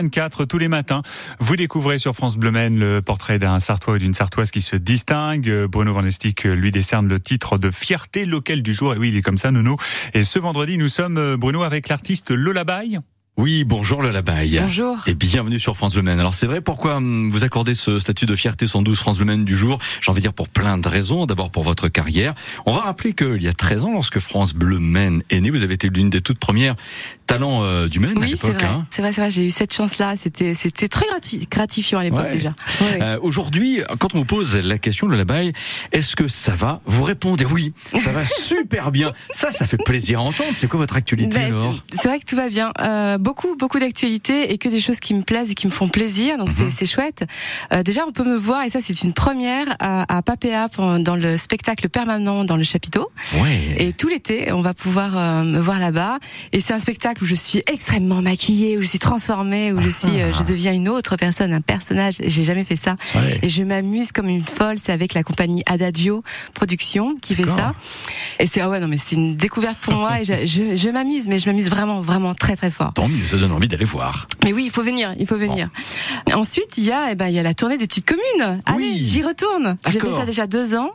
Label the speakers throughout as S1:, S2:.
S1: 24 tous les matins. Vous découvrez sur France Bleu Maine le portrait d'un Sartois ou d'une Sartoise qui se distingue. Bruno Van Estic lui décerne le titre de fierté locale du jour. Et oui, il est comme ça, Nounou. Et ce vendredi, nous sommes, Bruno, avec l'artiste Lola Baye.
S2: Oui, bonjour le Labaye.
S3: Bonjour.
S2: Et bienvenue sur France Le Maine. Alors c'est vrai, pourquoi hum, vous accordez ce statut de fierté 112 France Le Maine du jour? J'ai envie de dire pour plein de raisons. D'abord pour votre carrière. On va rappeler qu'il y a 13 ans, lorsque France Bleu Maine est née, vous avez été l'une des toutes premières talents euh, du Maine
S3: oui,
S2: à l'époque.
S3: c'est vrai.
S2: Hein.
S3: C'est vrai, c'est vrai. J'ai eu cette chance-là. C'était, c'était très gratifiant à l'époque
S2: Ouais.
S3: déjà. Ouais.
S2: Euh, Aujourd'hui, quand on vous pose la question, le Labaye, est-ce que ça va Vous répondez oui, ça va super bien. Ça, ça fait plaisir à entendre. C'est quoi votre actualité alors
S3: c'est vrai que tout va bien. Euh, beaucoup, beaucoup d'actualités et que des choses qui me plaisent et qui me font plaisir. Donc
S2: Mhm.
S3: c'est, c'est chouette. Euh, déjà, on peut me voir et ça, c'est une première à, à Papéa dans le spectacle permanent dans le chapiteau.
S2: Ouais.
S3: Et tout l'été, on va pouvoir me voir là-bas. Et c'est un spectacle où je suis extrêmement maquillée, où je suis transformée, où je suis, euh, je deviens une autre personne, un personnage. J'ai jamais fait ça.
S2: Ouais.
S3: Et je m'amuse comme une folle. C'est avec la compagnie Adagio Production qui fait ça. Et c'est ah ouais non mais c'est une découverte pour moi. Et je, je, je m'amuse, mais je m'amuse vraiment, vraiment très très fort.
S2: Tant mieux, ça donne envie d'aller voir.
S3: Mais oui, il faut venir, il faut venir. Ensuite, il y a, eh ben, il y a la tournée des petites communes. Allez,
S2: Oui.
S3: j'y retourne. J'ai fait ça déjà deux ans.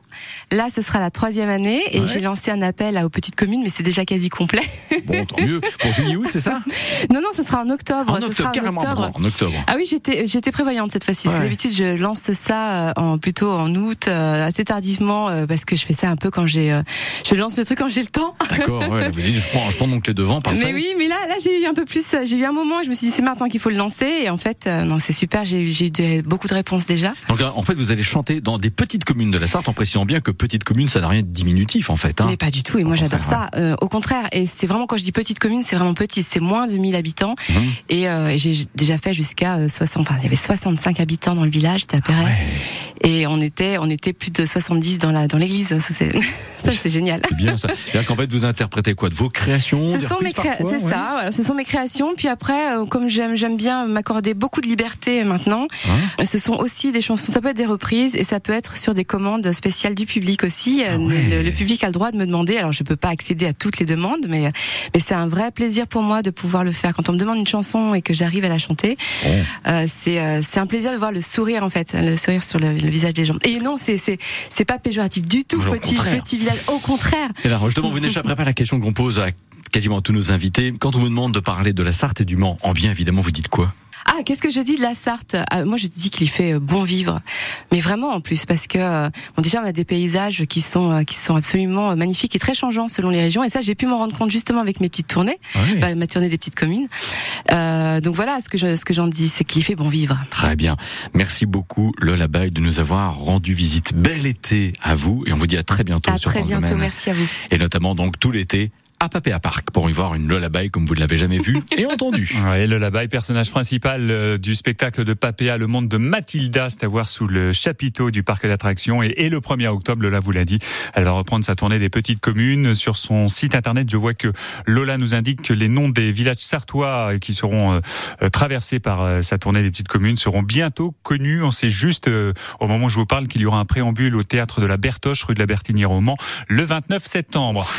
S3: Là, ce sera la troisième année et
S2: Ouais.
S3: j'ai lancé un appel à- aux petites communes, mais c'est déjà quasi complet.
S2: Bon, tant mieux. Pour c'est ça
S3: non, non, ce sera en octobre.
S2: En
S3: ce
S2: octobre,
S3: sera en
S2: carrément.
S3: octobre.
S2: En octobre.
S3: Ah oui, j'étais j'étais prévoyante cette fois-ci.
S2: Ouais.
S3: d'habitude, je lance ça euh, en plutôt en août, euh, assez tardivement, euh, parce que je fais ça un peu quand j'ai, euh, je lance le truc quand j'ai le temps.
S2: D'accord, ouais, vous dites, je prends, je prends donc les devants, parfait.
S3: Mais oui, mais là, là, j'ai eu un peu plus, j'ai eu un moment, où je me suis dit c'est maintenant qu'il faut le lancer. Et en fait, euh, non, c'est super. J'ai eu, j'ai eu des- beaucoup de réponses déjà.
S2: Donc en fait, vous allez chanter dans des petites communes de la Sarthe, en précisant bien que petite commune, ça n'a rien de diminutif en fait. Hein.
S3: Mais pas du tout. Et moi, j'adore ça. Euh, au contraire. Et c'est vraiment quand je dis petite commune, c'est vraiment petit. C'est moins de 1000 habitants. Et euh, j'ai déjà fait jusqu'à euh, 60. Enfin, il y avait 65 habitants dans le village. C'était à Perret.
S2: Ouais,
S3: Et on était, on était plus de 70 dans la dans l'église. Ça, c'est ça, c'est génial.
S2: c'est bien ça. C'est-à-dire qu'en fait, vous interprétez quoi? De vos créations
S3: Ce sont mes créa-
S2: parfois,
S3: c'est
S2: ouais
S3: ça, voilà, ce sont mes créations. Puis après, euh, comme j'aime, j'aime bien m'accorder beaucoup de liberté maintenant,
S2: Hein?
S3: ce sont aussi des chansons. Ça peut être des reprises et ça peut être sur des commandes spéciales du public aussi. Euh,
S2: Ah ouais.
S3: le, le public a le droit de me demander. Alors je peux pas accéder à toutes les demandes, mais mais c'est un vrai plaisir pour moi de pouvoir le faire. Quand on me demande une chanson et que j'arrive à la chanter, euh, c'est euh, c'est un plaisir de voir le sourire en fait, le sourire sur le, le visage des gens. Et non, c'est pas péjoratif du tout,
S2: Alors,
S3: petit village. Au contraire.
S2: Et là, justement, vous n'échapperez pas à la question qu'on pose à quasiment tous nos invités. Quand on vous demande de parler de la Sarthe et du Mans, en bien évidemment, vous dites quoi?
S3: Ah, qu'est-ce que je dis de la Sarthe? Ah, Moi, je dis qu'il fait euh, bon vivre, mais vraiment en plus parce que euh, bon, déjà on a des paysages qui sont euh, qui sont absolument magnifiques et très changeants selon les régions. Et ça, j'ai pu m'en rendre compte justement avec mes petites tournées,
S2: Ouais.
S3: bah, ma tournée des petites communes. Euh, donc voilà, ce que je, ce que j'en dis, c'est qu'il fait bon vivre.
S2: Très bien. Merci beaucoup, Lola Baye, de nous avoir rendu visite. Bel été à vous et on vous dit à très bientôt
S3: À
S2: sur
S3: très
S2: France
S3: bientôt,
S2: Domaine.
S3: merci à vous.
S2: Et notamment donc tout l'été à Papéa Park pour y voir une Lola Baye comme vous ne l'avez jamais vue et entendue.
S1: Ouais, le Labaye, personnage principal euh, du spectacle de Papéa, le monde de Mathilda, c'est à voir sous le chapiteau du parc d'attractions. Et, le 1er octobre, Lola vous l'a dit, elle va reprendre sa tournée des petites communes. Sur son site internet, je vois que Lola nous indique que les noms des villages sartois qui seront euh, traversés par euh, sa tournée des petites communes seront bientôt connus. On sait juste, au moment où je vous parle, qu'il y aura un préambule au théâtre de la Bertoche, rue de la Bertinière au Mans, le 29 septembre.